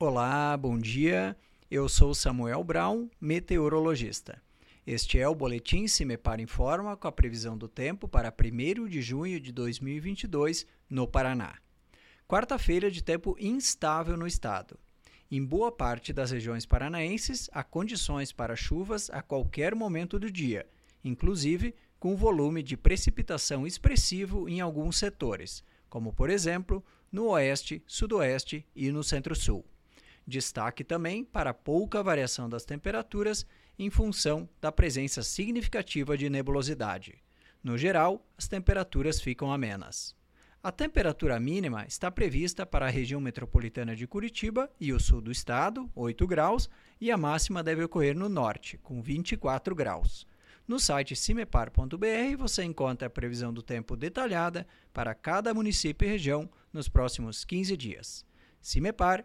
Olá, bom dia. Eu sou Samuel Brown, meteorologista. Este é o boletim Cimepar Informa com a previsão do tempo para 1 de junho de 2022 no Paraná. Quarta-feira de tempo instável no estado. Em boa parte das regiões paranaenses, há condições para chuvas a qualquer momento do dia, inclusive com volume de precipitação expressivo em alguns setores, como por exemplo no oeste, sudoeste e no centro-sul. Destaque também para pouca variação das temperaturas em função da presença significativa de nebulosidade. No geral, as temperaturas ficam amenas. A temperatura mínima está prevista para a região metropolitana de Curitiba e o sul do estado, 8 graus, e a máxima deve ocorrer no norte, com 24 graus. No site cimepar.br você encontra a previsão do tempo detalhada para cada município e região nos próximos 15 dias. Cimepar